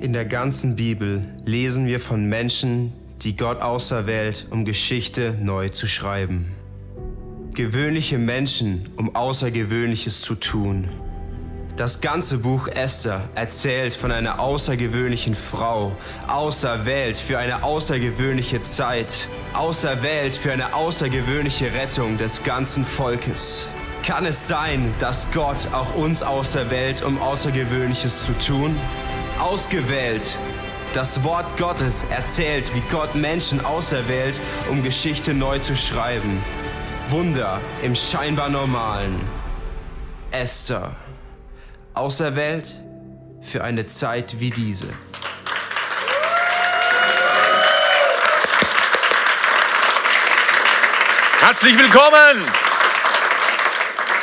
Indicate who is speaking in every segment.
Speaker 1: In der ganzen Bibel lesen wir von Menschen, die Gott auserwählt, um Geschichte neu zu schreiben. Gewöhnliche Menschen, um Außergewöhnliches zu tun. Das ganze Buch Esther erzählt von einer außergewöhnlichen Frau, auserwählt für eine außergewöhnliche Zeit, auserwählt für eine außergewöhnliche Rettung des ganzen Volkes. Kann es sein, dass Gott auch uns auserwählt, um Außergewöhnliches zu tun? Ausgewählt. Das Wort Gottes erzählt, wie Gott Menschen auserwählt, um Geschichte neu zu schreiben. Wunder im scheinbar Normalen. Esther. Auserwählt für eine Zeit wie diese.
Speaker 2: Herzlich willkommen!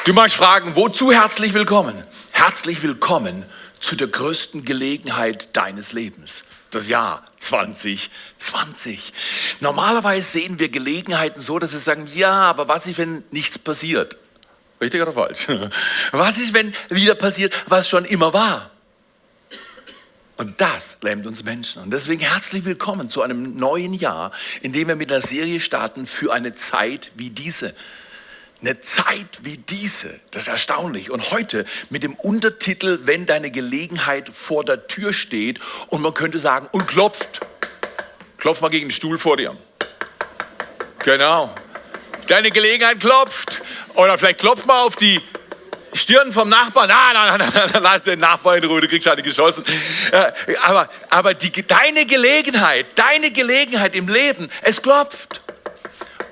Speaker 2: Du magst fragen, wozu herzlich willkommen? Herzlich willkommen zu der größten Gelegenheit deines Lebens. Das Jahr 2020. Normalerweise sehen wir Gelegenheiten so, dass wir sagen, ja, aber was ist, wenn nichts passiert? Richtig oder falsch? Was ist, wenn wieder passiert, was schon immer war? Und das lähmt uns Menschen. Und deswegen herzlich willkommen zu einem neuen Jahr, in dem wir mit einer Serie starten für eine Zeit wie diese. Eine Zeit wie diese, das ist erstaunlich. Und heute mit dem Untertitel, wenn deine Gelegenheit vor der Tür steht und man könnte sagen, und klopft. Klopf mal gegen den Stuhl vor dir. Genau. Deine Gelegenheit klopft. Oder vielleicht klopf mal auf die Stirn vom Nachbarn. Nein, nein, nein, nein, lass den Nachbarn in Ruhe, du kriegst eine geschossen. Aber, aber die, deine Gelegenheit, deine Gelegenheit im Leben, es klopft.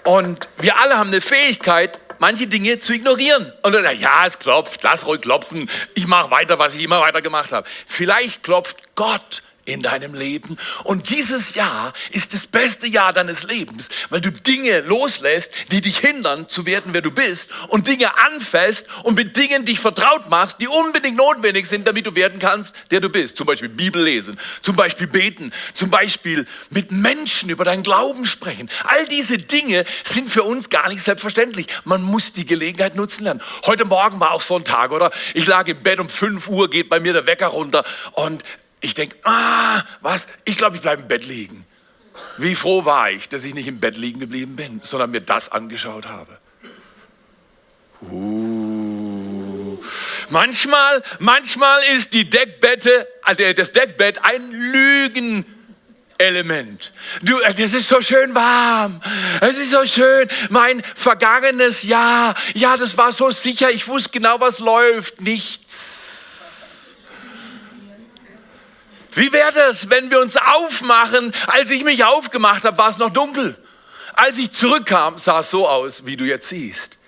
Speaker 2: Und wir alle haben eine Fähigkeit, manche Dinge zu ignorieren. Und dann, ja, es klopft, lass ruhig klopfen. Ich mache weiter, was ich immer weiter gemacht habe. Vielleicht klopft Gott in deinem Leben. Und dieses Jahr ist das beste Jahr deines Lebens, weil du Dinge loslässt, die dich hindern zu werden, wer du bist und Dinge anfasst und mit Dingen dich vertraut machst, die unbedingt notwendig sind, damit du werden kannst, der du bist. Zum Beispiel Bibel lesen, zum Beispiel beten, zum Beispiel mit Menschen über deinen Glauben sprechen. All diese Dinge sind für uns gar nicht selbstverständlich. Man muss die Gelegenheit nutzen lernen. Heute Morgen war auch so ein Tag, oder? Ich lag im Bett um 5 Uhr, geht bei mir der Wecker runter und ich denke, ah, was? Ich glaube, ich bleibe im Bett liegen. Wie froh war ich, dass ich nicht im Bett liegen geblieben bin, sondern mir das angeschaut habe. Uh. Manchmal, manchmal ist die Deckbette, also das Deckbett ein Lügen. Element. Du, äh, das ist so schön warm. Es ist so schön. Mein vergangenes Jahr. Ja, das war so sicher. Ich wusste genau, was läuft. Nichts. Wie wäre das, wenn wir uns aufmachen? Als ich mich aufgemacht habe, war es noch dunkel. Als ich zurückkam, sah es so aus, wie du jetzt siehst.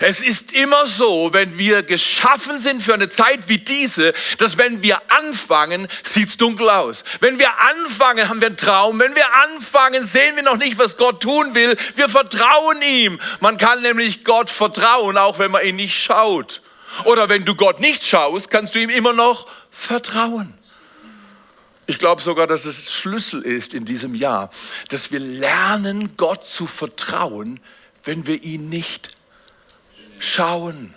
Speaker 2: Es ist immer so, wenn wir geschaffen sind für eine Zeit wie diese, dass wenn wir anfangen, sieht es dunkel aus. Wenn wir anfangen, haben wir einen Traum. Wenn wir anfangen, sehen wir noch nicht, was Gott tun will. Wir vertrauen ihm. Man kann nämlich Gott vertrauen, auch wenn man ihn nicht schaut. Oder wenn du Gott nicht schaust, kannst du ihm immer noch vertrauen. Ich glaube sogar, dass es Schlüssel ist in diesem Jahr, dass wir lernen, Gott zu vertrauen, wenn wir ihn nicht schauen.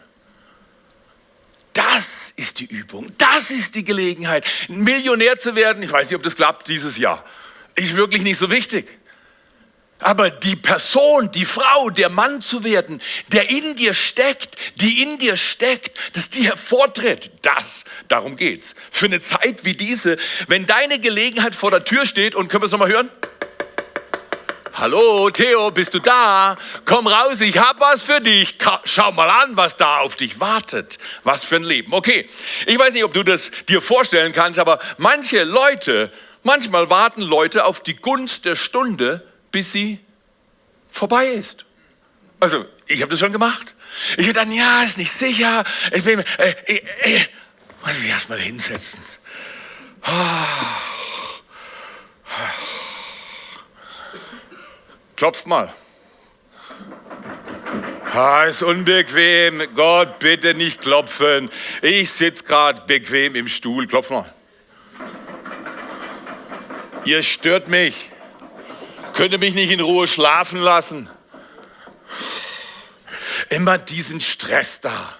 Speaker 2: Das ist die Übung, das ist die Gelegenheit, Millionär zu werden. Ich weiß nicht, ob das klappt dieses Jahr. Ist wirklich nicht so wichtig. Aber die Person, die Frau, der Mann zu werden, der in dir steckt, die in dir steckt, dass die hervortritt, das, darum geht's. Für eine Zeit wie diese, wenn deine Gelegenheit vor der Tür steht und können wir es nochmal hören? Hallo, Theo, bist du da? Komm raus, ich hab was für dich. Schau mal an, was da auf dich wartet. Was für ein Leben. Okay, ich weiß nicht, ob du das dir vorstellen kannst, aber manche Leute, manchmal warten Leute auf die Gunst der Stunde, bis sie vorbei ist. Also, ich habe das schon gemacht. Ich habe dann, ja, ist nicht sicher. Ich will, äh, äh, äh, muss mich erstmal hinsetzen. Klopft mal. Ah, ist unbequem. Gott, bitte nicht klopfen. Ich sitze gerade bequem im Stuhl. Klopf mal. Ihr stört mich. Könnte mich nicht in Ruhe schlafen lassen. Immer diesen Stress da.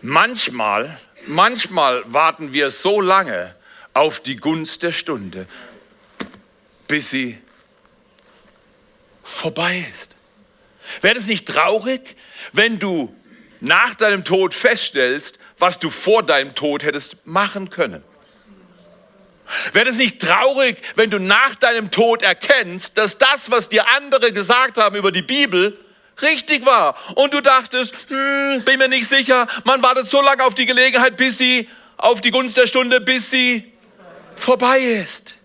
Speaker 2: Manchmal, manchmal warten wir so lange auf die Gunst der Stunde, bis sie vorbei ist. Wäre es nicht traurig, wenn du nach deinem Tod feststellst, was du vor deinem Tod hättest machen können? Wäre es nicht traurig, wenn du nach deinem Tod erkennst, dass das, was dir andere gesagt haben über die Bibel, richtig war? Und du dachtest, hm, bin mir nicht sicher, man wartet so lange auf die Gelegenheit, bis sie, auf die Gunst der Stunde, bis sie vorbei ist.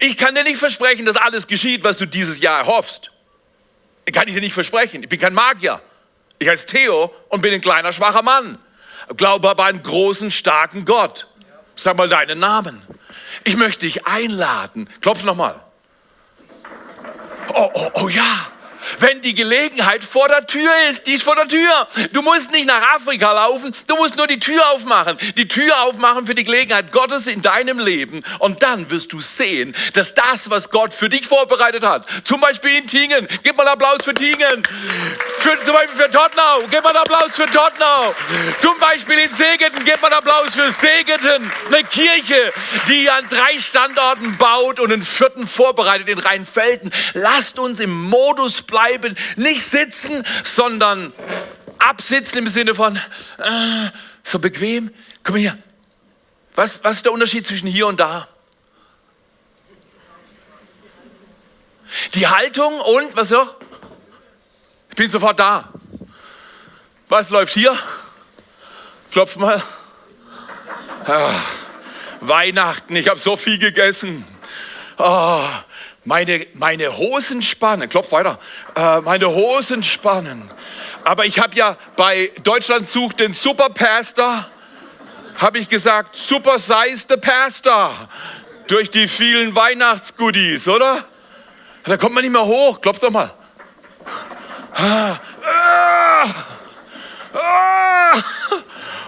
Speaker 2: Ich kann dir nicht versprechen, dass alles geschieht, was du dieses Jahr erhoffst. Kann ich dir nicht versprechen. Ich bin kein Magier. Ich heiße Theo und bin ein kleiner, schwacher Mann. Glaube aber an einen großen, starken Gott. Sag mal deinen Namen. Ich möchte dich einladen. Klopf nochmal. Oh, oh, oh ja wenn die Gelegenheit vor der Tür ist. Die ist vor der Tür. Du musst nicht nach Afrika laufen, du musst nur die Tür aufmachen. Die Tür aufmachen für die Gelegenheit Gottes in deinem Leben. Und dann wirst du sehen, dass das, was Gott für dich vorbereitet hat, zum Beispiel in Tingen, gib mal Applaus für Tingen, für, zum Beispiel für Tottenau, gib mal Applaus für Tottenau, zum Beispiel in Segeten, gib mal Applaus für Segeten, eine Kirche, die an drei Standorten baut und einen vierten vorbereitet in Rheinfelden. Lasst uns im Modus bleiben bleiben, nicht sitzen, sondern absitzen im Sinne von äh, so bequem. Mal hier. Was, was ist der Unterschied zwischen hier und da? Die Haltung und was noch? Ich bin sofort da. Was läuft hier? Klopf mal. Ah, Weihnachten, ich habe so viel gegessen. Oh, meine, meine Hosen spannen, klopf weiter, äh, meine Hosen spannen. Aber ich habe ja bei Deutschland sucht den Superpastor, habe ich gesagt, super size the Pastor. Durch die vielen Weihnachtsgoodies, oder? Da kommt man nicht mehr hoch, klopf doch mal. Ah, ah, ah,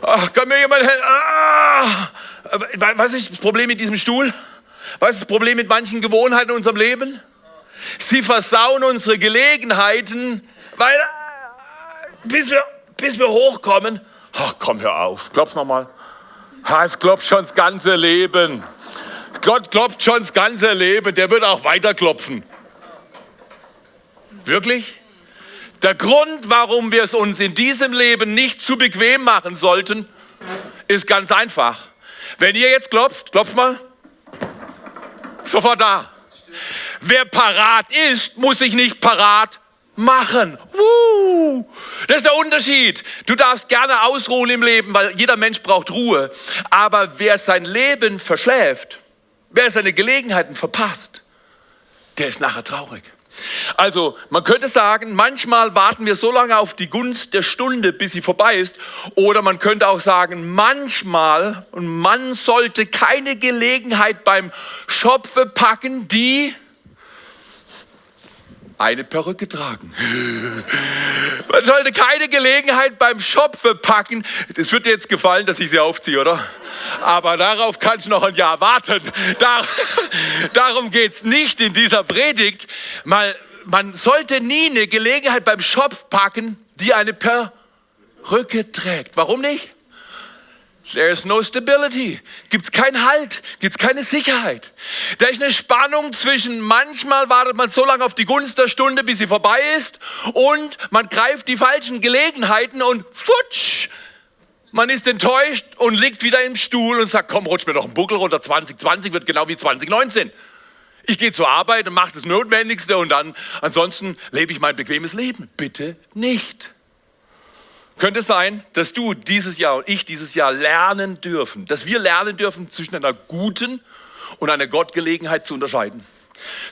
Speaker 2: ah, kann mir jemand helfen? Ah, was ist das Problem mit diesem Stuhl? Was ist das Problem mit manchen Gewohnheiten in unserem Leben? Sie versauen unsere Gelegenheiten, weil bis wir, bis wir hochkommen, ach komm, hör auf, klopf nochmal. Es klopft schon das ganze Leben. Gott klopft schon das ganze Leben, der wird auch weiter klopfen. Wirklich? Der Grund, warum wir es uns in diesem Leben nicht zu bequem machen sollten, ist ganz einfach. Wenn ihr jetzt klopft, klopft mal. Sofort da. Wer parat ist, muss sich nicht parat machen. Woo! Das ist der Unterschied. Du darfst gerne ausruhen im Leben, weil jeder Mensch braucht Ruhe. Aber wer sein Leben verschläft, wer seine Gelegenheiten verpasst, der ist nachher traurig. Also man könnte sagen, manchmal warten wir so lange auf die Gunst der Stunde, bis sie vorbei ist. Oder man könnte auch sagen, manchmal, und man sollte keine Gelegenheit beim Schopfe packen, die eine Perücke tragen. Man sollte keine Gelegenheit beim Schopfe packen. Das wird dir jetzt gefallen, dass ich sie aufziehe, oder? Aber darauf kannst du noch ein Jahr warten. Dar darum geht es nicht in dieser Predigt. Mal, man sollte nie eine Gelegenheit beim Schopf packen, die eine Perücke trägt. Warum nicht? There is no stability. Gibt es keinen Halt, gibt es keine Sicherheit. Da ist eine Spannung zwischen manchmal wartet man so lange auf die Gunst der Stunde, bis sie vorbei ist und man greift die falschen Gelegenheiten und futsch, man ist enttäuscht und liegt wieder im Stuhl und sagt, komm, rutsch mir doch einen Buckel runter. 2020 wird genau wie 2019. Ich gehe zur Arbeit und mache das Notwendigste und dann, ansonsten lebe ich mein bequemes Leben. Bitte nicht. Könnte es sein, dass du dieses Jahr und ich dieses Jahr lernen dürfen, dass wir lernen dürfen, zwischen einer guten und einer Gottgelegenheit zu unterscheiden.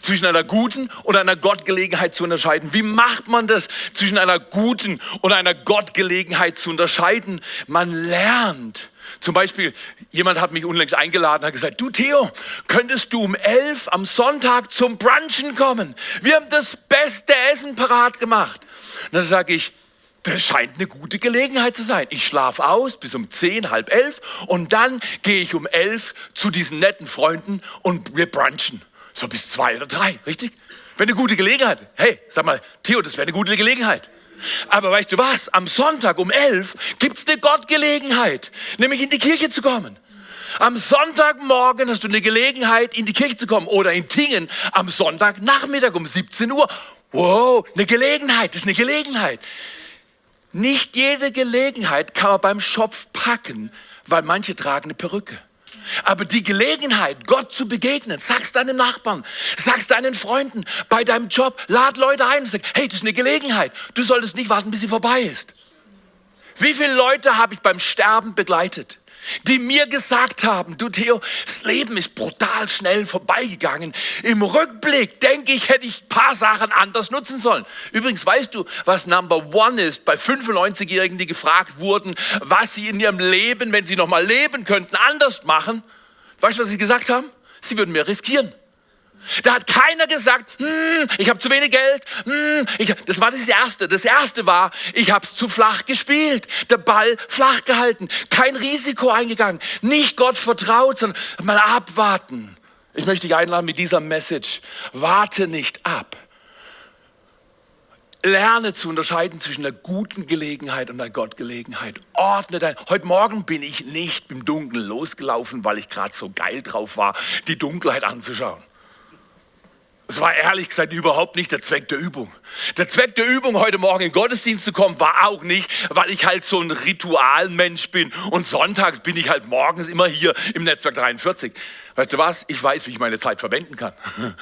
Speaker 2: Zwischen einer guten und einer Gottgelegenheit zu unterscheiden. Wie macht man das, zwischen einer guten und einer Gottgelegenheit zu unterscheiden? Man lernt. Zum Beispiel, jemand hat mich unlängst eingeladen, hat gesagt, du Theo, könntest du um elf am Sonntag zum Brunchen kommen? Wir haben das beste Essen parat gemacht. Und dann sage ich, das scheint eine gute Gelegenheit zu sein. Ich schlafe aus bis um zehn, halb elf und dann gehe ich um elf zu diesen netten Freunden und wir brunchen. So bis zwei oder drei, richtig? Wäre eine gute Gelegenheit. Hey, sag mal, Theo, das wäre eine gute Gelegenheit. Aber weißt du was? Am Sonntag um elf es eine Gottgelegenheit, nämlich in die Kirche zu kommen. Am Sonntagmorgen hast du eine Gelegenheit, in die Kirche zu kommen oder in Tingen am Sonntagnachmittag um 17 Uhr. Wow, eine Gelegenheit, das ist eine Gelegenheit. Nicht jede Gelegenheit kann man beim Schopf packen, weil manche tragen eine Perücke. Aber die Gelegenheit, Gott zu begegnen, sag's deinem Nachbarn, sag's deinen Freunden, bei deinem Job, lad Leute ein und sag, hey, das ist eine Gelegenheit. Du solltest nicht warten, bis sie vorbei ist. Wie viele Leute habe ich beim Sterben begleitet? Die mir gesagt haben, du Theo, das Leben ist brutal schnell vorbeigegangen. Im Rückblick denke ich, hätte ich ein paar Sachen anders nutzen sollen. Übrigens, weißt du, was Number One ist bei 95-Jährigen, die gefragt wurden, was sie in ihrem Leben, wenn sie noch mal leben könnten, anders machen? Weißt du, was sie gesagt haben? Sie würden mehr riskieren. Da hat keiner gesagt, hm, ich habe zu wenig Geld. Hm, ich, das war das Erste. Das Erste war, ich habe es zu flach gespielt. Der Ball flach gehalten. Kein Risiko eingegangen. Nicht Gott vertraut, sondern mal abwarten. Ich möchte dich einladen mit dieser Message. Warte nicht ab. Lerne zu unterscheiden zwischen einer guten Gelegenheit und einer Gottgelegenheit. Ordne dein. Heute Morgen bin ich nicht im Dunkeln losgelaufen, weil ich gerade so geil drauf war, die Dunkelheit anzuschauen. Es war ehrlich gesagt überhaupt nicht der Zweck der Übung. Der Zweck der Übung, heute Morgen in Gottesdienst zu kommen, war auch nicht, weil ich halt so ein Ritualmensch bin und sonntags bin ich halt morgens immer hier im Netzwerk 43. Weißt du was? Ich weiß, wie ich meine Zeit verwenden kann.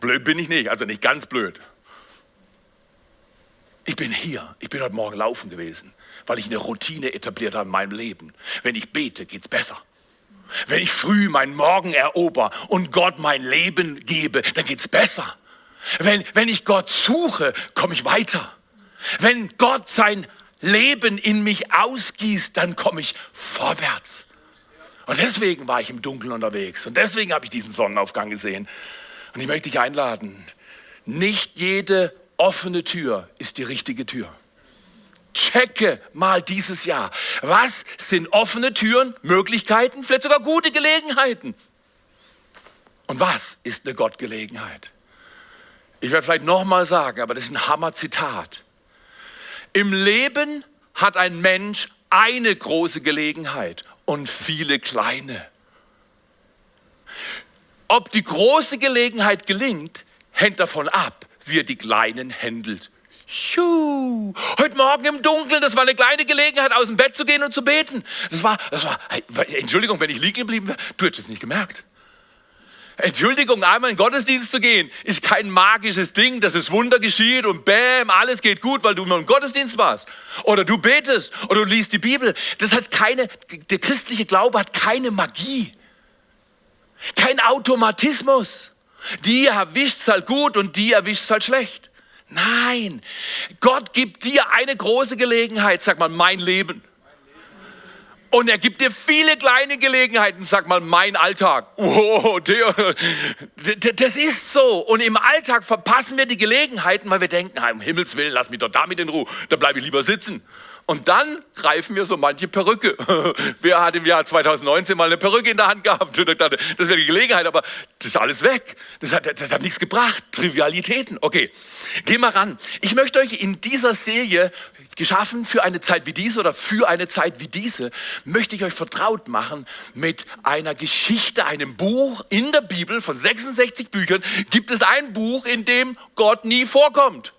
Speaker 2: Blöd bin ich nicht, also nicht ganz blöd. Ich bin hier, ich bin heute Morgen laufen gewesen, weil ich eine Routine etabliert habe in meinem Leben. Wenn ich bete, geht's besser. Wenn ich früh meinen Morgen erober und Gott mein Leben gebe, dann geht's besser. Wenn, wenn ich Gott suche, komme ich weiter. Wenn Gott sein Leben in mich ausgießt, dann komme ich vorwärts. Und deswegen war ich im Dunkeln unterwegs. Und deswegen habe ich diesen Sonnenaufgang gesehen. Und ich möchte dich einladen. Nicht jede offene Tür ist die richtige Tür. Checke mal dieses Jahr. Was sind offene Türen, Möglichkeiten, vielleicht sogar gute Gelegenheiten? Und was ist eine Gottgelegenheit? Ich werde vielleicht nochmal sagen, aber das ist ein Hammer-Zitat. Im Leben hat ein Mensch eine große Gelegenheit und viele kleine. Ob die große Gelegenheit gelingt, hängt davon ab, wie er die kleinen handelt. Heute Morgen im Dunkeln, das war eine kleine Gelegenheit, aus dem Bett zu gehen und zu beten. Das war, das war, Entschuldigung, wenn ich liegen geblieben wäre, du hättest es nicht gemerkt. Entschuldigung, einmal in den Gottesdienst zu gehen, ist kein magisches Ding, dass es Wunder geschieht und bäm, alles geht gut, weil du nur im Gottesdienst warst. Oder du betest oder du liest die Bibel. Das hat keine, der christliche Glaube hat keine Magie. Kein Automatismus. Die erwischt es halt gut und die erwischt es halt schlecht. Nein, Gott gibt dir eine große Gelegenheit, sag mal, mein Leben. Und er gibt dir viele kleine Gelegenheiten, sag mal, mein Alltag. Der, das ist so. Und im Alltag verpassen wir die Gelegenheiten, weil wir denken, um Himmels Willen, lass mich doch damit in Ruhe, da bleibe ich lieber sitzen. Und dann greifen wir so manche Perücke. Wer hat im Jahr 2019 mal eine Perücke in der Hand gehabt und dachte, das wäre die Gelegenheit, aber das ist alles weg. Das hat, das hat nichts gebracht. Trivialitäten. Okay, gehen wir ran. Ich möchte euch in dieser Serie, geschaffen für eine Zeit wie diese oder für eine Zeit wie diese, möchte ich euch vertraut machen mit einer Geschichte, einem Buch in der Bibel von 66 Büchern. Gibt es ein Buch, in dem Gott nie vorkommt?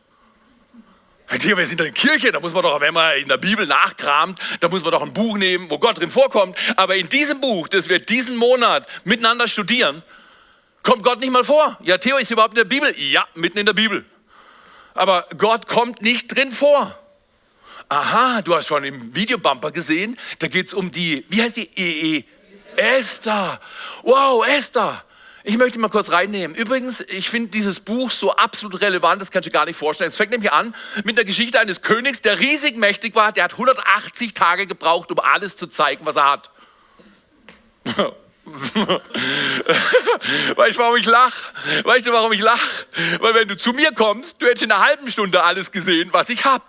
Speaker 2: Digga, wir sind in der Kirche, da muss man doch, wenn man in der Bibel nachkramt, da muss man doch ein Buch nehmen, wo Gott drin vorkommt. Aber in diesem Buch, das wir diesen Monat miteinander studieren, kommt Gott nicht mal vor. Ja, Theo, ist überhaupt in der Bibel? Ja, mitten in der Bibel. Aber Gott kommt nicht drin vor. Aha, du hast schon im Videobumper gesehen, da geht es um die, wie heißt die? E, e Esther. Wow, Esther. Ich möchte mal kurz reinnehmen. Übrigens, ich finde dieses Buch so absolut relevant, das kannst du gar nicht vorstellen. Es fängt nämlich an mit der Geschichte eines Königs, der riesig mächtig war. Der hat 180 Tage gebraucht, um alles zu zeigen, was er hat. weißt du, warum ich lache? Weißt du, warum ich lache? Weil wenn du zu mir kommst, du hättest in einer halben Stunde alles gesehen, was ich habe.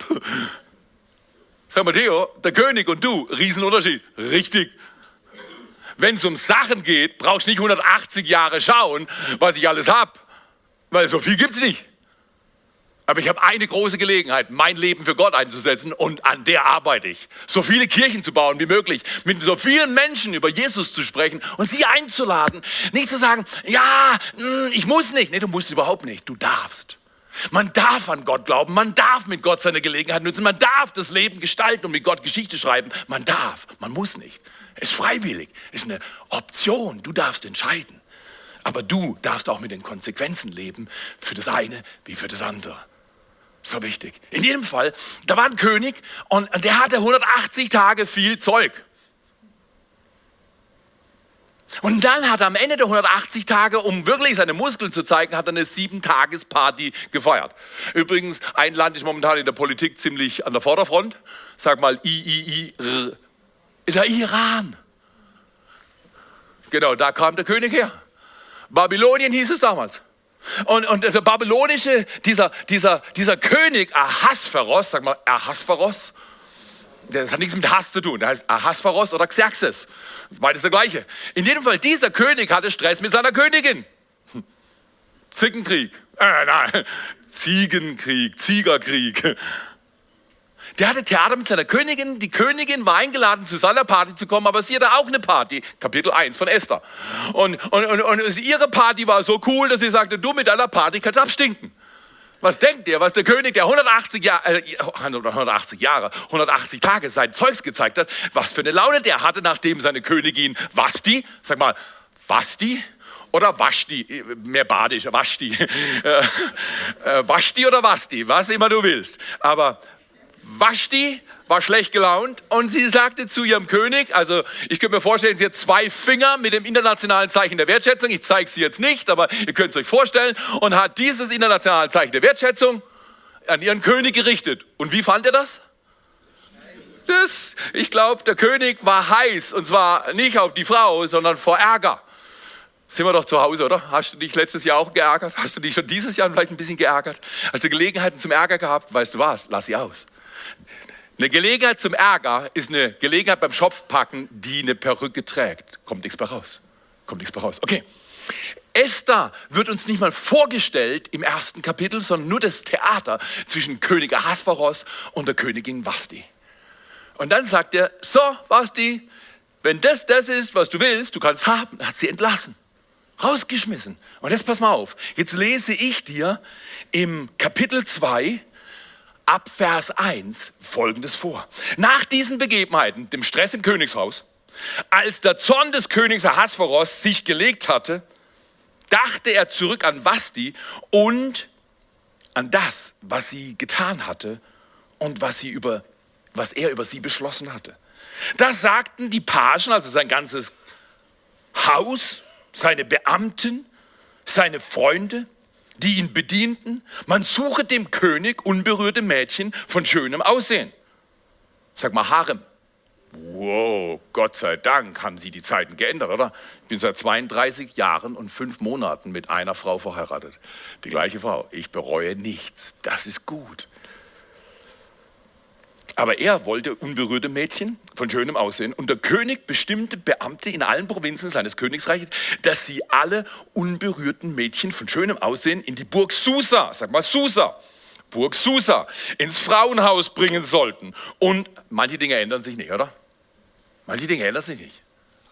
Speaker 2: Sag mal, Theo, der König und du, Riesenunterschied. Richtig. Wenn es um Sachen geht, brauchst du nicht 180 Jahre schauen, was ich alles habe. Weil so viel gibt es nicht. Aber ich habe eine große Gelegenheit, mein Leben für Gott einzusetzen und an der arbeite ich. So viele Kirchen zu bauen wie möglich, mit so vielen Menschen über Jesus zu sprechen und sie einzuladen. Nicht zu sagen, ja, hm, ich muss nicht. Nee, du musst überhaupt nicht. Du darfst. Man darf an Gott glauben, man darf mit Gott seine Gelegenheit nutzen, man darf das Leben gestalten und mit Gott Geschichte schreiben. Man darf, man muss nicht. Ist freiwillig, ist eine Option. Du darfst entscheiden. Aber du darfst auch mit den Konsequenzen leben, für das eine wie für das andere. So wichtig. In jedem Fall, da war ein König und der hatte 180 Tage viel Zeug. Und dann hat er am Ende der 180 Tage, um wirklich seine Muskeln zu zeigen, hat er eine Sieben-Tages-Party gefeiert. Übrigens, ein Land ist momentan in der Politik ziemlich an der Vorderfront. Sag mal, I, I, I, R. Der Iran. Genau, da kam der König her. Babylonien hieß es damals. Und, und der babylonische, dieser, dieser, dieser König Ahasveros, sag mal Ahasveros, das hat nichts mit Hass zu tun, der heißt Ahasveros oder Xerxes, beides der gleiche. In jedem Fall, dieser König hatte Stress mit seiner Königin. Zickenkrieg, äh, nein, Ziegenkrieg, Ziegerkrieg. Der hatte Theater mit seiner Königin. Die Königin war eingeladen, zu seiner Party zu kommen, aber sie hatte auch eine Party. Kapitel 1 von Esther. Und, und, und, und ihre Party war so cool, dass sie sagte, du mit deiner Party kannst abstinken. Was denkt ihr, was der König, der 180, Jahr, äh, 180 Jahre, 180 Tage sein Zeugs gezeigt hat, was für eine Laune der hatte, nachdem seine Königin Vasti, sag mal, Vasti oder Vashti, mehr badisch, Vashti, äh, äh, Vashti oder Vasti, was immer du willst. Aber Vashti war schlecht gelaunt und sie sagte zu ihrem König, also ich könnte mir vorstellen, sie hat zwei Finger mit dem internationalen Zeichen der Wertschätzung, ich zeige sie jetzt nicht, aber ihr könnt es euch vorstellen, und hat dieses internationale Zeichen der Wertschätzung an ihren König gerichtet. Und wie fand er das? das ich glaube, der König war heiß und zwar nicht auf die Frau, sondern vor Ärger. Sind wir doch zu Hause, oder? Hast du dich letztes Jahr auch geärgert? Hast du dich schon dieses Jahr vielleicht ein bisschen geärgert? Hast du Gelegenheiten zum Ärger gehabt? Weißt du was? Lass sie aus. Eine Gelegenheit zum Ärger ist eine Gelegenheit beim Schopfpacken, die eine Perücke trägt. Kommt nichts mehr raus. Kommt nichts mehr raus. Okay. Esther wird uns nicht mal vorgestellt im ersten Kapitel, sondern nur das Theater zwischen König Ahasveros und der Königin Vasti. Und dann sagt er, so Vasti, wenn das das ist, was du willst, du kannst haben, hat sie entlassen, rausgeschmissen. Und jetzt pass mal auf, jetzt lese ich dir im Kapitel 2 ab Vers 1 folgendes vor. Nach diesen Begebenheiten, dem Stress im Königshaus, als der Zorn des Königs Ahasveros sich gelegt hatte, dachte er zurück an Vasti und an das, was sie getan hatte und was, sie über, was er über sie beschlossen hatte. Das sagten die Pagen, also sein ganzes Haus, seine Beamten, seine Freunde, die ihn bedienten. Man suche dem König unberührte Mädchen von schönem Aussehen. Sag mal Harem. Wow, Gott sei Dank haben sie die Zeiten geändert, oder? Ich bin seit 32 Jahren und fünf Monaten mit einer Frau verheiratet. Die gleiche Frau. Ich bereue nichts. Das ist gut. Aber er wollte unberührte Mädchen von schönem Aussehen und der König bestimmte Beamte in allen Provinzen seines Königreiches, dass sie alle unberührten Mädchen von schönem Aussehen in die Burg Susa, sag mal Susa, Burg Susa, ins Frauenhaus bringen sollten. Und manche Dinge ändern sich nicht, oder? Manche Dinge ändern sich nicht.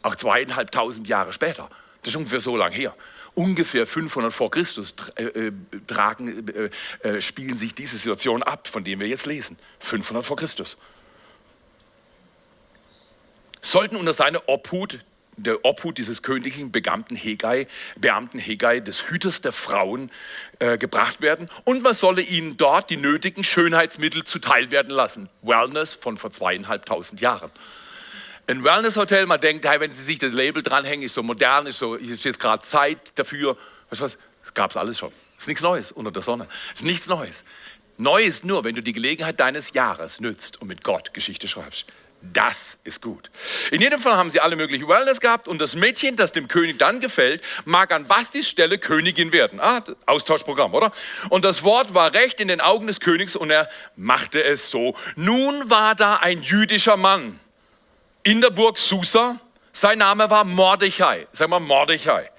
Speaker 2: Auch zweieinhalbtausend Jahre später. Das ist ungefähr so lang her ungefähr 500 vor Christus äh, äh, tragen, äh, spielen sich diese Situation ab, von dem wir jetzt lesen. 500 vor Christus. Sollten unter seine Obhut, der Obhut dieses königlichen Beamten Hegai, Beamten Hegai, des Hüters der Frauen, äh, gebracht werden und man solle ihnen dort die nötigen Schönheitsmittel zuteil werden lassen. Wellness von vor zweieinhalbtausend Jahren ein Wellness-Hotel, man denkt, hey, wenn Sie sich das Label dranhängen, ist so modern, ist, so, ist jetzt gerade Zeit dafür. Weißt du was? Das gab es alles schon. Ist nichts Neues unter der Sonne. Ist nichts Neues. Neu ist nur, wenn du die Gelegenheit deines Jahres nützt und mit Gott Geschichte schreibst. Das ist gut. In jedem Fall haben sie alle möglichen Wellness gehabt und das Mädchen, das dem König dann gefällt, mag an Vastis Stelle Königin werden. Ah, Austauschprogramm, oder? Und das Wort war recht in den Augen des Königs und er machte es so. Nun war da ein jüdischer Mann in der Burg Susa. Sein Name war Mordechai. Sag mal Mordechai.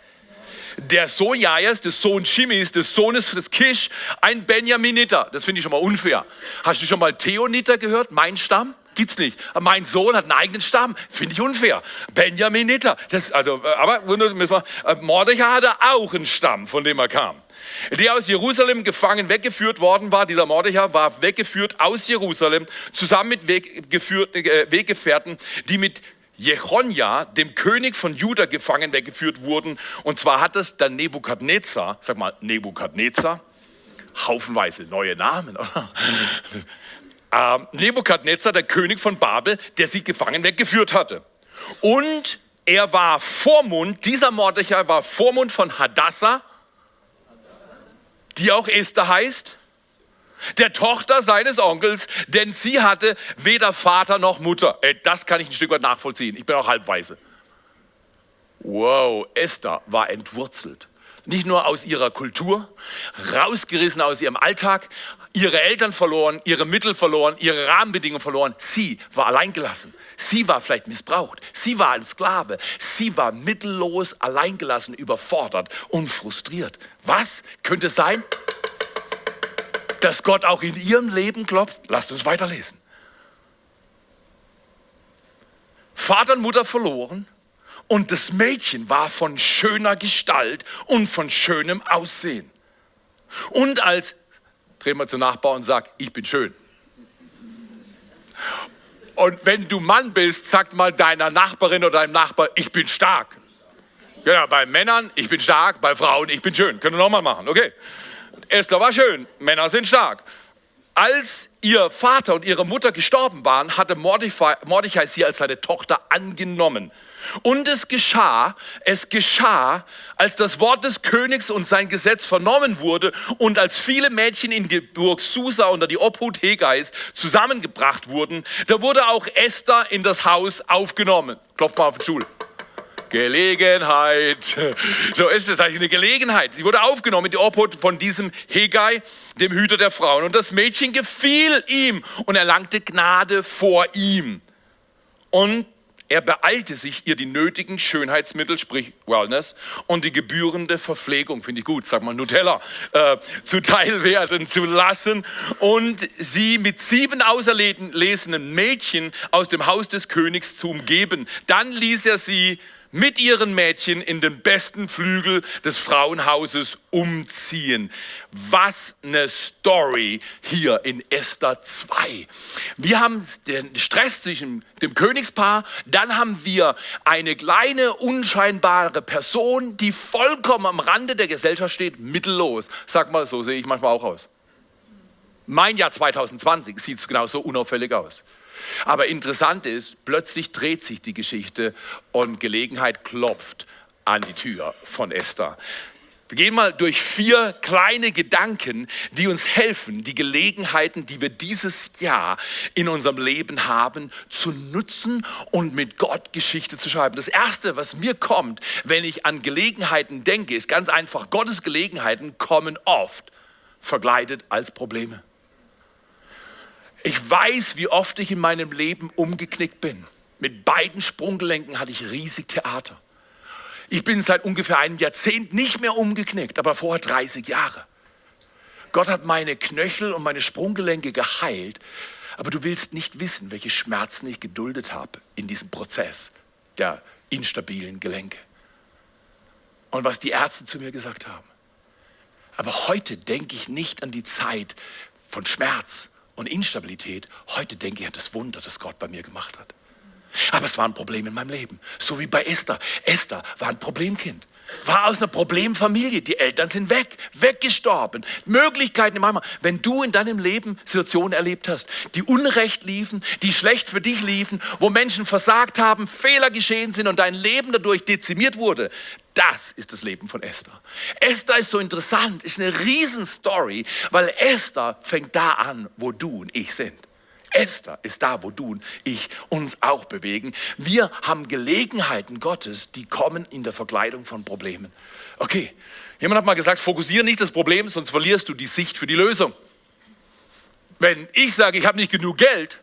Speaker 2: der Sohn Jajas, des Sohn Chimis, des Sohnes des Kisch, ein Benjaminiter. Das finde ich schon mal unfair. Hast du schon mal Theoniter gehört? Mein Stamm? Gibt's nicht. Mein Sohn hat einen eigenen Stamm. Finde ich unfair. Benjaminiter. Das, also, aber müssen äh, Mordechai hatte auch einen Stamm, von dem er kam. Der aus Jerusalem gefangen weggeführt worden war, dieser Mordechai war weggeführt aus Jerusalem, zusammen mit äh, Weggefährten, die mit Jechonja, dem König von Juda, gefangen weggeführt wurden. Und zwar hat es dann Nebukadnezar, sag mal Nebukadnezar, haufenweise neue Namen, oder? Ähm, Nebukadnezar, der König von Babel, der sie gefangen weggeführt hatte. Und er war Vormund, dieser Mordechai war Vormund von Hadassah, die auch Esther heißt, der Tochter seines Onkels, denn sie hatte weder Vater noch Mutter. Ey, das kann ich ein Stück weit nachvollziehen. Ich bin auch halbweise. Wow, Esther war entwurzelt. Nicht nur aus ihrer Kultur, rausgerissen aus ihrem Alltag, ihre Eltern verloren, ihre Mittel verloren, ihre Rahmenbedingungen verloren. Sie war alleingelassen. Sie war vielleicht missbraucht. Sie war ein Sklave. Sie war mittellos, alleingelassen, überfordert und frustriert. Was könnte sein, dass Gott auch in ihrem Leben klopft? Lasst uns weiterlesen. Vater und Mutter verloren und das Mädchen war von schöner Gestalt und von schönem Aussehen. Und als dreh mal zum Nachbar und sag, ich bin schön. Und wenn du Mann bist, sag mal deiner Nachbarin oder deinem Nachbar, ich bin stark. Ja, bei Männern, ich bin stark, bei Frauen, ich bin schön. Können wir nochmal machen, okay. Esther war schön, Männer sind stark. Als ihr Vater und ihre Mutter gestorben waren, hatte Mordechai, Mordechai sie als seine Tochter angenommen. Und es geschah, es geschah, als das Wort des Königs und sein Gesetz vernommen wurde und als viele Mädchen in die Burg Susa unter die Obhut Hegais zusammengebracht wurden, da wurde auch Esther in das Haus aufgenommen. Klopft mal auf den Stuhl. Gelegenheit. So ist es eigentlich eine Gelegenheit. Sie wurde aufgenommen in die Obhut von diesem Hegai, dem Hüter der Frauen. Und das Mädchen gefiel ihm und erlangte Gnade vor ihm. Und er beeilte sich, ihr die nötigen Schönheitsmittel, sprich Wellness, und die gebührende Verpflegung, finde ich gut, sag mal Nutella, äh, zuteil werden zu lassen und sie mit sieben auserlesenen Mädchen aus dem Haus des Königs zu umgeben. Dann ließ er sie mit ihren Mädchen in den besten Flügel des Frauenhauses umziehen. Was eine Story hier in Esther 2. Wir haben den Stress zwischen dem Königspaar, dann haben wir eine kleine, unscheinbare Person, die vollkommen am Rande der Gesellschaft steht, mittellos. Sag mal, so sehe ich manchmal auch aus. Mein Jahr 2020 sieht genau so unauffällig aus. Aber interessant ist, plötzlich dreht sich die Geschichte und Gelegenheit klopft an die Tür von Esther. Wir gehen mal durch vier kleine Gedanken, die uns helfen, die Gelegenheiten, die wir dieses Jahr in unserem Leben haben, zu nutzen und mit Gott Geschichte zu schreiben. Das Erste, was mir kommt, wenn ich an Gelegenheiten denke, ist ganz einfach, Gottes Gelegenheiten kommen oft verkleidet als Probleme. Ich weiß, wie oft ich in meinem Leben umgeknickt bin. Mit beiden Sprunggelenken hatte ich riesig Theater. Ich bin seit ungefähr einem Jahrzehnt nicht mehr umgeknickt, aber vorher 30 Jahre. Gott hat meine Knöchel und meine Sprunggelenke geheilt, aber du willst nicht wissen, welche Schmerzen ich geduldet habe in diesem Prozess der instabilen Gelenke. Und was die Ärzte zu mir gesagt haben. Aber heute denke ich nicht an die Zeit von Schmerz und Instabilität. Heute denke ich an das Wunder, das Gott bei mir gemacht hat. Aber es war ein Problem in meinem Leben. So wie bei Esther. Esther war ein Problemkind. War aus einer Problemfamilie. Die Eltern sind weg, weggestorben. Möglichkeiten im Eimer. Wenn du in deinem Leben Situationen erlebt hast, die unrecht liefen, die schlecht für dich liefen, wo Menschen versagt haben, Fehler geschehen sind und dein Leben dadurch dezimiert wurde, das ist das Leben von Esther. Esther ist so interessant, ist eine Riesenstory, weil Esther fängt da an, wo du und ich sind. Esther ist da, wo du und ich uns auch bewegen. Wir haben Gelegenheiten Gottes, die kommen in der Verkleidung von Problemen. Okay, jemand hat mal gesagt, fokussiere nicht das Problem, sonst verlierst du die Sicht für die Lösung. Wenn ich sage, ich habe nicht genug Geld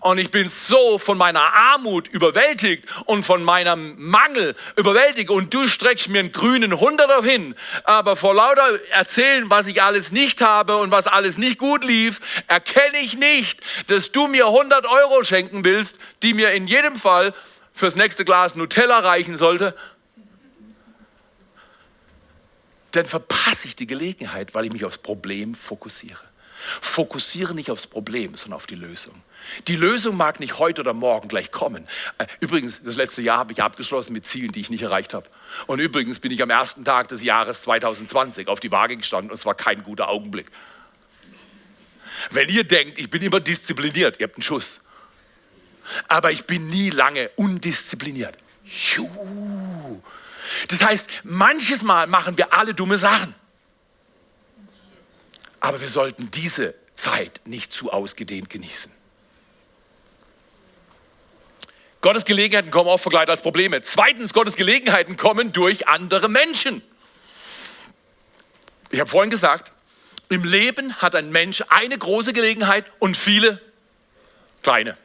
Speaker 2: und ich bin so von meiner Armut überwältigt und von meinem Mangel überwältigt und du streckst mir einen grünen Hunderter hin, aber vor lauter erzählen, was ich alles nicht habe und was alles nicht gut lief, erkenne ich nicht, dass du mir 100 Euro schenken willst, die mir in jedem Fall fürs nächste Glas Nutella reichen sollte. Dann verpasse ich die Gelegenheit, weil ich mich aufs Problem fokussiere. Fokussiere nicht aufs Problem, sondern auf die Lösung. Die Lösung mag nicht heute oder morgen gleich kommen. Äh, übrigens, das letzte Jahr habe ich abgeschlossen mit Zielen, die ich nicht erreicht habe. Und übrigens bin ich am ersten Tag des Jahres 2020 auf die Waage gestanden und es war kein guter Augenblick. Wenn ihr denkt, ich bin immer diszipliniert, ihr habt einen Schuss. Aber ich bin nie lange undiszipliniert. Juhu. Das heißt, manches Mal machen wir alle dumme Sachen. Aber wir sollten diese Zeit nicht zu ausgedehnt genießen. Gottes Gelegenheiten kommen oft verkleidet als Probleme. Zweitens, Gottes Gelegenheiten kommen durch andere Menschen. Ich habe vorhin gesagt, im Leben hat ein Mensch eine große Gelegenheit und viele kleine.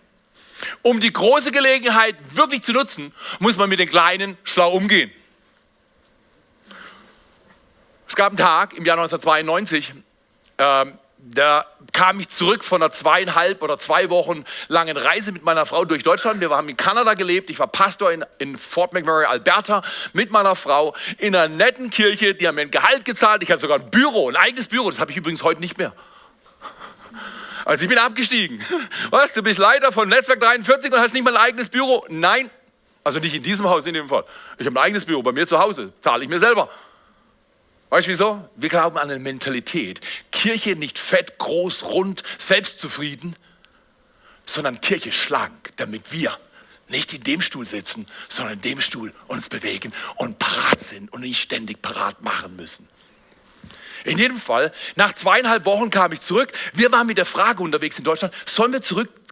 Speaker 2: Um die große Gelegenheit wirklich zu nutzen, muss man mit den kleinen schlau umgehen. Es gab einen Tag im Jahr 1992, ähm, da kam ich zurück von einer zweieinhalb oder zwei Wochen langen Reise mit meiner Frau durch Deutschland. Wir haben in Kanada gelebt. Ich war Pastor in, in Fort McMurray, Alberta, mit meiner Frau in einer netten Kirche. Die haben mir ein Gehalt gezahlt. Ich hatte sogar ein Büro, ein eigenes Büro. Das habe ich übrigens heute nicht mehr. Also ich bin abgestiegen. Was, du bist Leiter von Netzwerk 43 und hast nicht mal ein eigenes Büro? Nein. Also nicht in diesem Haus in dem Fall. Ich habe ein eigenes Büro bei mir zu Hause. Zahle ich mir selber. Weißt du wieso? Wir glauben an eine Mentalität. Kirche nicht fett, groß, rund, selbstzufrieden, sondern Kirche schlank, damit wir nicht in dem Stuhl sitzen, sondern in dem Stuhl uns bewegen und parat sind und nicht ständig parat machen müssen. In jedem Fall, nach zweieinhalb Wochen kam ich zurück. Wir waren mit der Frage unterwegs in Deutschland, sollen wir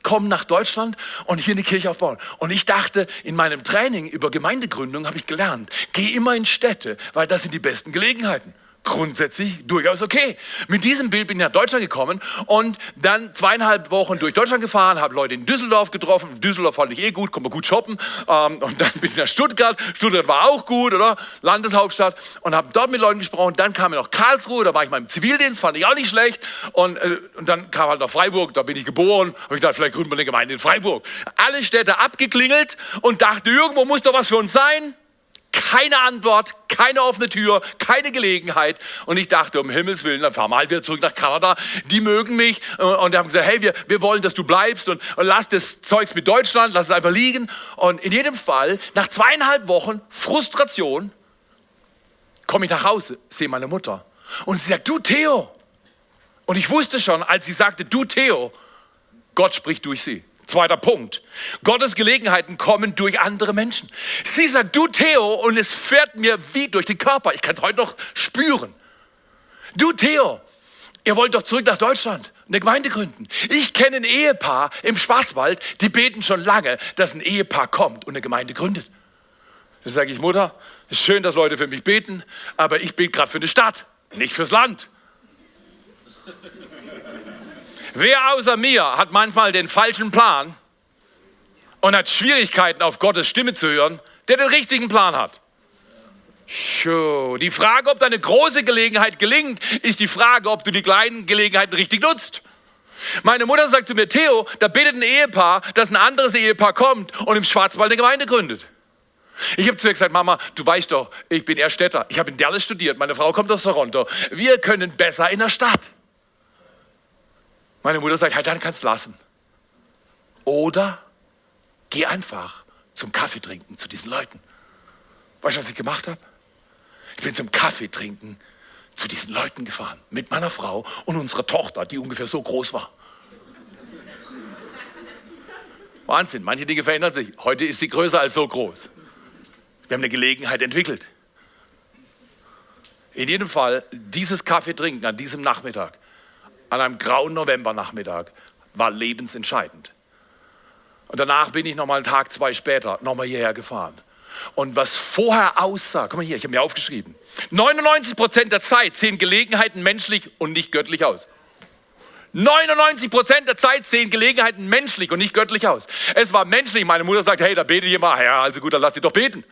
Speaker 2: zurückkommen nach Deutschland und hier eine Kirche aufbauen? Und ich dachte, in meinem Training über Gemeindegründung habe ich gelernt, geh immer in Städte, weil das sind die besten Gelegenheiten grundsätzlich durchaus okay. Mit diesem Bild bin ich nach Deutschland gekommen und dann zweieinhalb Wochen durch Deutschland gefahren, habe Leute in Düsseldorf getroffen. Düsseldorf fand ich eh gut, konnte man gut shoppen. Ähm, und dann bin ich nach Stuttgart. Stuttgart war auch gut, oder? Landeshauptstadt. Und habe dort mit Leuten gesprochen. Dann kam ich noch Karlsruhe, da war ich mal im Zivildienst, fand ich auch nicht schlecht. Und, äh, und dann kam halt noch Freiburg, da bin ich geboren. Habe ich gedacht, vielleicht gründen wir eine Gemeinde in Freiburg. Alle Städte abgeklingelt und dachte, irgendwo muss doch was für uns sein. Keine Antwort, keine offene Tür, keine Gelegenheit. Und ich dachte, um Himmels Willen, dann fahren wir halt wieder zurück nach Kanada. Die mögen mich und die haben gesagt, hey, wir, wir wollen, dass du bleibst und, und lass das Zeugs mit Deutschland, lass es einfach liegen. Und in jedem Fall, nach zweieinhalb Wochen Frustration, komme ich nach Hause, sehe meine Mutter. Und sie sagt, du Theo. Und ich wusste schon, als sie sagte, du Theo, Gott spricht durch sie. Zweiter Punkt. Gottes Gelegenheiten kommen durch andere Menschen. Sie sagt, du Theo, und es fährt mir wie durch den Körper. Ich kann es heute noch spüren. Du Theo, ihr wollt doch zurück nach Deutschland, eine Gemeinde gründen. Ich kenne ein Ehepaar im Schwarzwald, die beten schon lange, dass ein Ehepaar kommt und eine Gemeinde gründet. Da sage ich, Mutter, ist schön, dass Leute für mich beten, aber ich bete gerade für eine Stadt, nicht fürs Land. Wer außer mir hat manchmal den falschen Plan und hat Schwierigkeiten, auf Gottes Stimme zu hören, der den richtigen Plan hat? Die Frage, ob deine große Gelegenheit gelingt, ist die Frage, ob du die kleinen Gelegenheiten richtig nutzt. Meine Mutter sagt zu mir, Theo, da betet ein Ehepaar, dass ein anderes Ehepaar kommt und im Schwarzwald eine Gemeinde gründet. Ich habe zu ihr gesagt, Mama, du weißt doch, ich bin Erstädter. Ich habe in Dallas studiert, meine Frau kommt aus Toronto. Wir können besser in der Stadt. Meine Mutter sagt, dann kannst du lassen. Oder geh einfach zum Kaffee trinken zu diesen Leuten. Weißt du, was ich gemacht habe? Ich bin zum Kaffee trinken zu diesen Leuten gefahren. Mit meiner Frau und unserer Tochter, die ungefähr so groß war. Wahnsinn, manche Dinge verändern sich. Heute ist sie größer als so groß. Wir haben eine Gelegenheit entwickelt. In jedem Fall, dieses Kaffee trinken an diesem Nachmittag an einem grauen Novembernachmittag war lebensentscheidend. Und danach bin ich nochmal einen Tag, zwei später nochmal hierher gefahren. Und was vorher aussah, guck mal hier, ich habe mir aufgeschrieben, 99 Prozent der Zeit sehen Gelegenheiten menschlich und nicht göttlich aus. 99 Prozent der Zeit sehen Gelegenheiten menschlich und nicht göttlich aus. Es war menschlich. Meine Mutter sagt, hey, da betet mal. Ja, also gut, dann lass sie doch beten.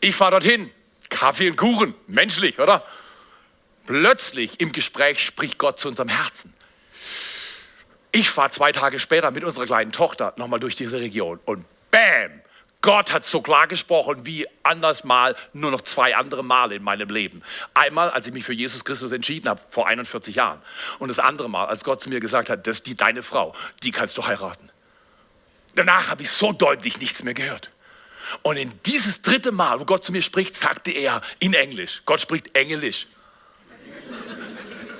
Speaker 2: Ich fahre dorthin. Kaffee und Kuchen. Menschlich, oder? Plötzlich im Gespräch spricht Gott zu unserem Herzen. Ich fahre zwei Tage später mit unserer kleinen Tochter nochmal durch diese Region und bam, Gott hat so klar gesprochen wie anders mal nur noch zwei andere Male in meinem Leben. Einmal, als ich mich für Jesus Christus entschieden habe, vor 41 Jahren. Und das andere Mal, als Gott zu mir gesagt hat, das ist die deine Frau, die kannst du heiraten. Danach habe ich so deutlich nichts mehr gehört. Und in dieses dritte Mal, wo Gott zu mir spricht, sagte er in Englisch, Gott spricht Englisch.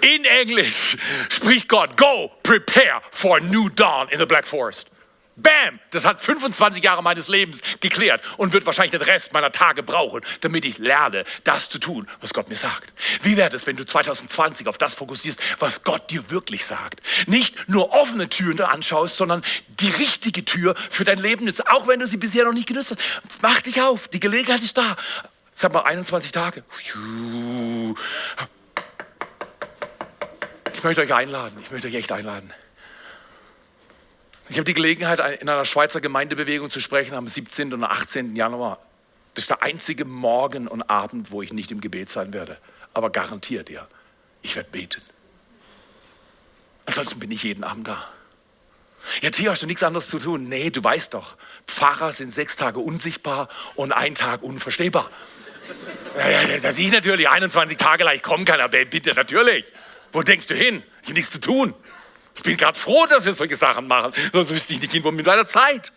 Speaker 2: In Englisch spricht Gott, go prepare for a new dawn in the Black Forest. Bam! Das hat 25 Jahre meines Lebens geklärt und wird wahrscheinlich den Rest meiner Tage brauchen, damit ich lerne, das zu tun, was Gott mir sagt. Wie wäre es, wenn du 2020 auf das fokussierst, was Gott dir wirklich sagt? Nicht nur offene Türen anschaust, sondern die richtige Tür für dein Leben nützt, auch wenn du sie bisher noch nicht genutzt hast. Mach dich auf, die Gelegenheit ist da. Sag mal 21 Tage. Ich möchte euch einladen, ich möchte euch echt einladen. Ich habe die Gelegenheit, in einer Schweizer Gemeindebewegung zu sprechen am 17. und 18. Januar. Das ist der einzige Morgen und Abend, wo ich nicht im Gebet sein werde. Aber garantiert, ja, ich werde beten. Ansonsten bin ich jeden Abend da. Ja, Theo, hast du nichts anderes zu tun? Nee, du weißt doch, Pfarrer sind sechs Tage unsichtbar und ein Tag unverstehbar. Ja, ja, dass ich natürlich 21 Tage leicht kommen kann, aber bitte, natürlich. Wo denkst du hin? Ich habe nichts zu tun. Ich bin gerade froh, dass wir solche Sachen machen, sonst wüsste ich nicht hin, wo mit meiner Zeit.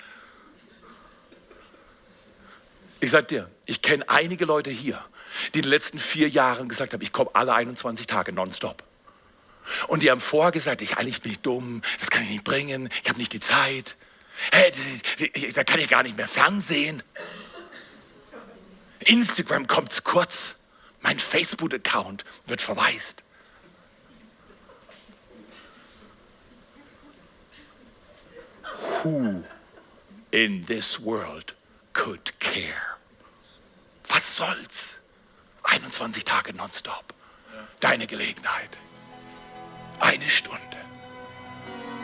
Speaker 2: Ich sag dir, ich kenne einige Leute hier, die in den letzten vier Jahren gesagt haben, ich komme alle 21 Tage nonstop. Und die haben vorher gesagt, ich, eigentlich bin ich dumm, das kann ich nicht bringen, ich habe nicht die Zeit. Hey, da kann ich gar nicht mehr Fernsehen. Instagram kommt zu kurz. Mein Facebook-Account wird verwaist. Who in this world could care? Was soll's? 21 Tage nonstop. Deine Gelegenheit. Eine Stunde.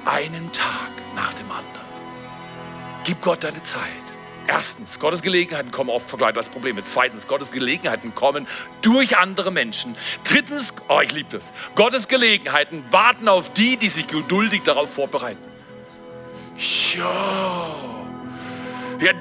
Speaker 2: Einen Tag nach dem anderen. Gib Gott deine Zeit. Erstens, Gottes Gelegenheiten kommen oft verkleidet als Probleme. Zweitens, Gottes Gelegenheiten kommen durch andere Menschen. Drittens, oh, ich liebe das. Gottes Gelegenheiten warten auf die, die sich geduldig darauf vorbereiten. Ja.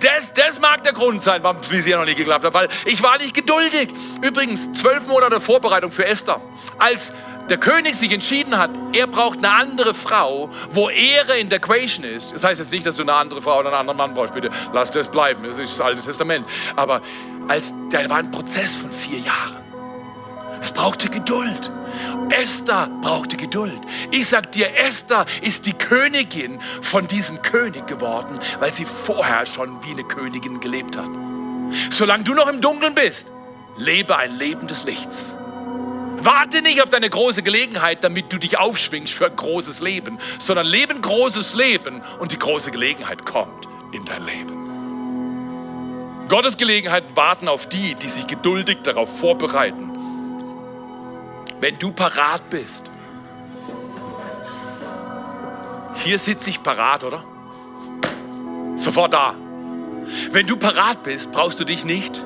Speaker 2: Das, das mag der Grund sein, warum es bisher noch nicht geklappt hat, weil ich war nicht geduldig. Übrigens, zwölf Monate Vorbereitung für Esther. Als der König sich entschieden hat, er braucht eine andere Frau, wo Ehre in der Equation ist. Das heißt jetzt nicht, dass du eine andere Frau oder einen anderen Mann brauchst. Bitte lass das bleiben. Das ist das Alte Testament. Aber als, da war ein Prozess von vier Jahren. Es brauchte Geduld. Esther brauchte Geduld. Ich sag dir, Esther ist die Königin von diesem König geworden, weil sie vorher schon wie eine Königin gelebt hat. Solange du noch im Dunkeln bist, lebe ein Leben des Lichts. Warte nicht auf deine große Gelegenheit, damit du dich aufschwingst für ein großes Leben, sondern lebe ein großes Leben und die große Gelegenheit kommt in dein Leben. Gottes Gelegenheiten warten auf die, die sich geduldig darauf vorbereiten wenn du parat bist. Hier sitze ich parat, oder? Sofort da. Wenn du parat bist, brauchst du dich nicht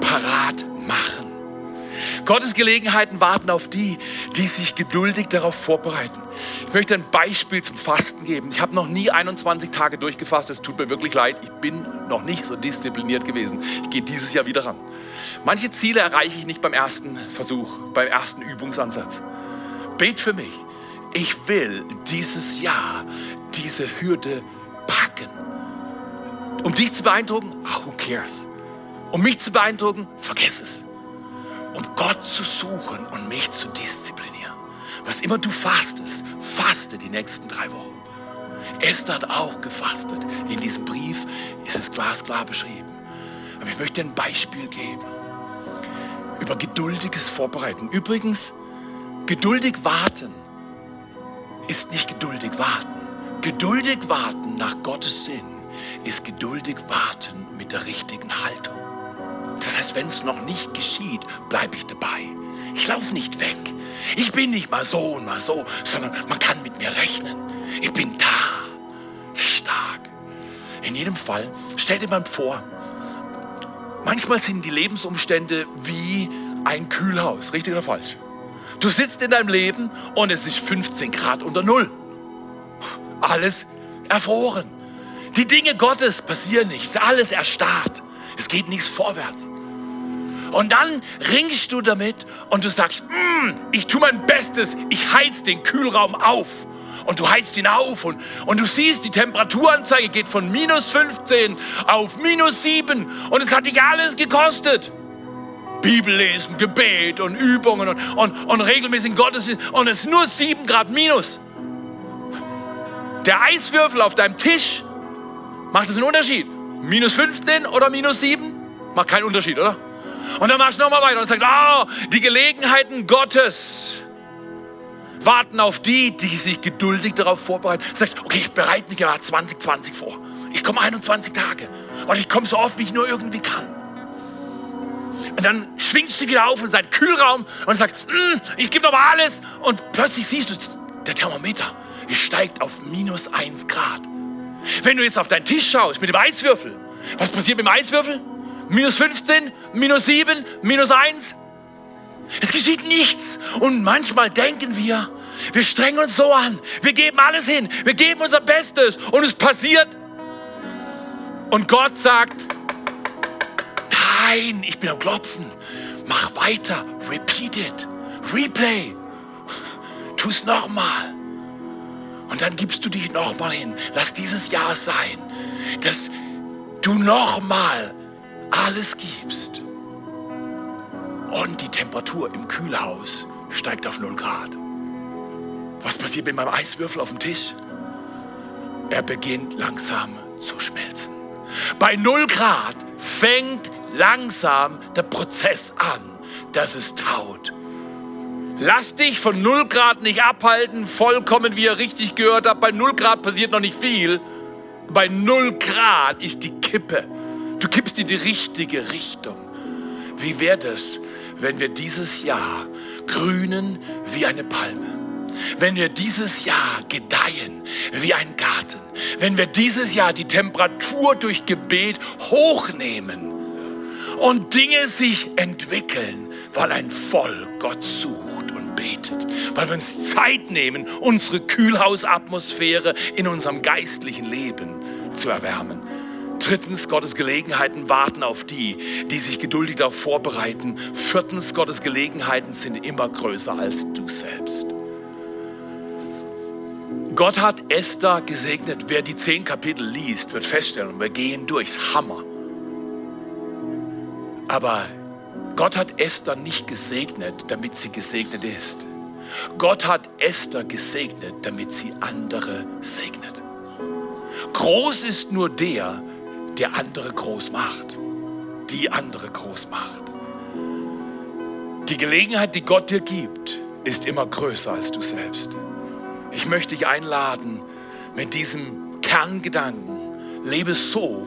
Speaker 2: parat machen. Gottes Gelegenheiten warten auf die, die sich geduldig darauf vorbereiten. Ich möchte ein Beispiel zum Fasten geben. Ich habe noch nie 21 Tage durchgefasst. Es tut mir wirklich leid. Ich bin noch nicht so diszipliniert gewesen. Ich gehe dieses Jahr wieder ran. Manche Ziele erreiche ich nicht beim ersten Versuch, beim ersten Übungsansatz. Bet für mich. Ich will dieses Jahr diese Hürde packen. Um dich zu beeindrucken, ach, who cares? Um mich zu beeindrucken, vergiss es. Um Gott zu suchen und mich zu disziplinieren. Was immer du fastest, faste die nächsten drei Wochen. Esther hat auch gefastet. In diesem Brief ist es glasklar beschrieben. Aber ich möchte ein Beispiel geben über geduldiges Vorbereiten. Übrigens, geduldig warten ist nicht geduldig warten. Geduldig warten nach Gottes Sinn ist geduldig warten mit der richtigen Haltung. Das heißt, wenn es noch nicht geschieht, bleibe ich dabei. Ich laufe nicht weg. Ich bin nicht mal so und mal so, sondern man kann mit mir rechnen. Ich bin da. Stark. In jedem Fall, stell dir mal vor, manchmal sind die Lebensumstände wie ein Kühlhaus. Richtig oder falsch? Du sitzt in deinem Leben und es ist 15 Grad unter Null. Alles erfroren. Die Dinge Gottes passieren nicht. Alles erstarrt. Es geht nichts vorwärts. Und dann ringst du damit und du sagst, mm, ich tue mein Bestes, ich heiz den Kühlraum auf. Und du heizt ihn auf und, und du siehst, die Temperaturanzeige geht von minus 15 auf minus 7 und es hat dich alles gekostet. Bibellesen, Gebet und Übungen und, und, und regelmäßigen Gottesdienst und es ist nur 7 Grad minus. Der Eiswürfel auf deinem Tisch, macht das einen Unterschied? Minus 15 oder minus 7? Macht keinen Unterschied, oder? Und dann machst du nochmal weiter und sagst, oh, die Gelegenheiten Gottes warten auf die, die sich geduldig darauf vorbereiten. Du sagst, okay, ich bereite mich ja 2020 vor. Ich komme 21 Tage und ich komme so oft, wie ich nur irgendwie kann. Und dann schwingst du wieder auf in seinen Kühlraum und sagst, mm, ich gebe nochmal alles. Und plötzlich siehst du, der Thermometer steigt auf minus 1 Grad. Wenn du jetzt auf deinen Tisch schaust mit dem Eiswürfel, was passiert mit dem Eiswürfel? minus 15, minus 7, minus 1. Es geschieht nichts. Und manchmal denken wir, wir strengen uns so an, wir geben alles hin, wir geben unser Bestes und es passiert. Und Gott sagt, nein, ich bin am Klopfen. Mach weiter, repeat it, replay. Tu es nochmal. Und dann gibst du dich nochmal hin. Lass dieses Jahr sein, dass du nochmal alles gibst und die Temperatur im Kühlhaus steigt auf 0 Grad. Was passiert mit meinem Eiswürfel auf dem Tisch? Er beginnt langsam zu schmelzen. Bei 0 Grad fängt langsam der Prozess an, dass es taut. Lass dich von 0 Grad nicht abhalten, vollkommen wie ihr richtig gehört habt. Bei 0 Grad passiert noch nicht viel. Bei 0 Grad ist die Kippe Du kippst in die richtige Richtung. Wie wäre das, wenn wir dieses Jahr grünen wie eine Palme? Wenn wir dieses Jahr gedeihen wie ein Garten? Wenn wir dieses Jahr die Temperatur durch Gebet hochnehmen und Dinge sich entwickeln, weil ein Volk Gott sucht und betet, weil wir uns Zeit nehmen, unsere Kühlhausatmosphäre in unserem geistlichen Leben zu erwärmen. Drittens, Gottes Gelegenheiten warten auf die, die sich geduldig darauf vorbereiten. Viertens, Gottes Gelegenheiten sind immer größer als du selbst. Gott hat Esther gesegnet. Wer die zehn Kapitel liest, wird feststellen, wir gehen durch, Hammer. Aber Gott hat Esther nicht gesegnet, damit sie gesegnet ist. Gott hat Esther gesegnet, damit sie andere segnet. Groß ist nur der, der andere groß macht, die andere groß macht. Die Gelegenheit, die Gott dir gibt, ist immer größer als du selbst. Ich möchte dich einladen mit diesem Kerngedanken. Lebe so,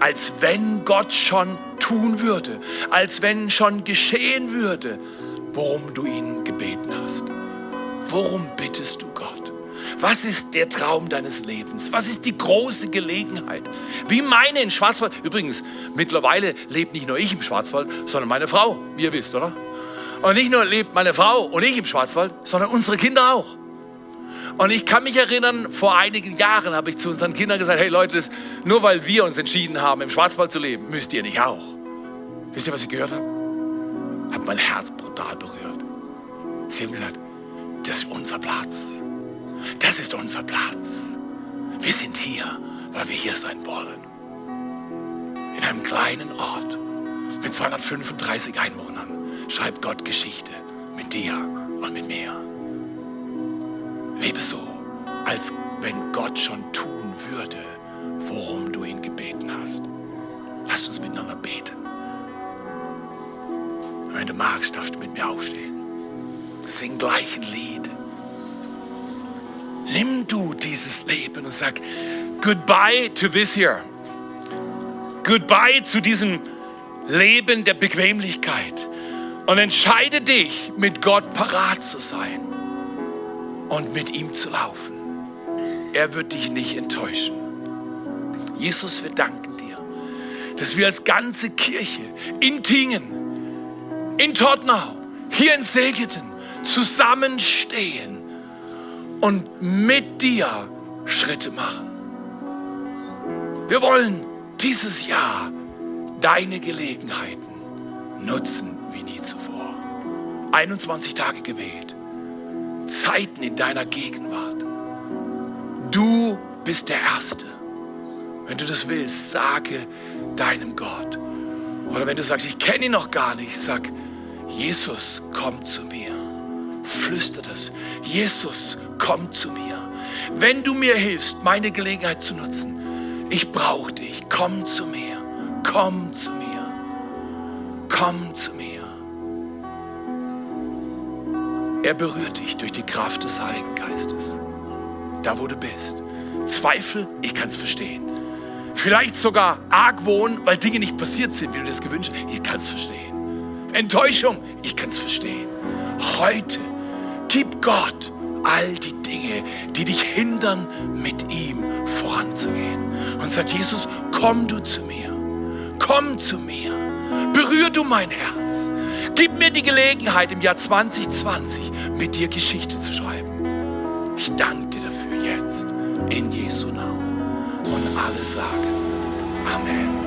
Speaker 2: als wenn Gott schon tun würde, als wenn schon geschehen würde, worum du ihn gebeten hast. Worum bittest du Gott? Was ist der Traum deines Lebens? Was ist die große Gelegenheit? Wie meine in Schwarzwald. Übrigens, mittlerweile lebt nicht nur ich im Schwarzwald, sondern meine Frau, wie ihr wisst, oder? Und nicht nur lebt meine Frau und ich im Schwarzwald, sondern unsere Kinder auch. Und ich kann mich erinnern, vor einigen Jahren habe ich zu unseren Kindern gesagt, hey Leute, nur weil wir uns entschieden haben, im Schwarzwald zu leben, müsst ihr nicht auch. Wisst ihr, was ich gehört habe? Hat mein Herz brutal berührt. Sie haben gesagt, das ist unser Platz. Das ist unser Platz. Wir sind hier, weil wir hier sein wollen. In einem kleinen Ort mit 235 Einwohnern schreibt Gott Geschichte mit dir und mit mir. Lebe so, als wenn Gott schon tun würde, worum du ihn gebeten hast. Lass uns miteinander beten. Wenn du magst, darfst du mit mir aufstehen. Sing gleich ein Lied. Nimm du dieses Leben und sag Goodbye to this here. Goodbye zu diesem Leben der Bequemlichkeit, Und entscheide dich, mit Gott parat zu sein und mit ihm zu laufen. Er wird dich nicht enttäuschen. Jesus, wir danken dir, dass wir als ganze Kirche in Tingen, in Tottenau, hier in Segeten zusammenstehen und mit dir Schritte machen. Wir wollen dieses Jahr deine Gelegenheiten nutzen wie nie zuvor. 21 Tage Gebet, Zeiten in deiner Gegenwart. Du bist der Erste. Wenn du das willst, sage deinem Gott. Oder wenn du sagst, ich kenne ihn noch gar nicht, sag, Jesus, komm zu mir. Flüster das. Jesus, komm zu mir. Wenn du mir hilfst, meine Gelegenheit zu nutzen, ich brauche dich. Komm zu mir. Komm zu mir. Komm zu mir. Er berührt dich durch die Kraft des Heiligen Geistes. Da, wo du bist. Zweifel, ich kann es verstehen. Vielleicht sogar Argwohn, weil Dinge nicht passiert sind, wie du das gewünscht hast. Ich kann es verstehen. Enttäuschung, ich kann es verstehen. Heute gib Gott all die Dinge, die dich hindern, mit ihm voranzugehen. Und sag, Jesus, komm du zu mir. Komm zu mir. Berühr du mein Herz. Gib mir die Gelegenheit, im Jahr 2020 mit dir Geschichte zu schreiben. Ich danke dir dafür jetzt in Jesu Namen. Und alle sagen Amen.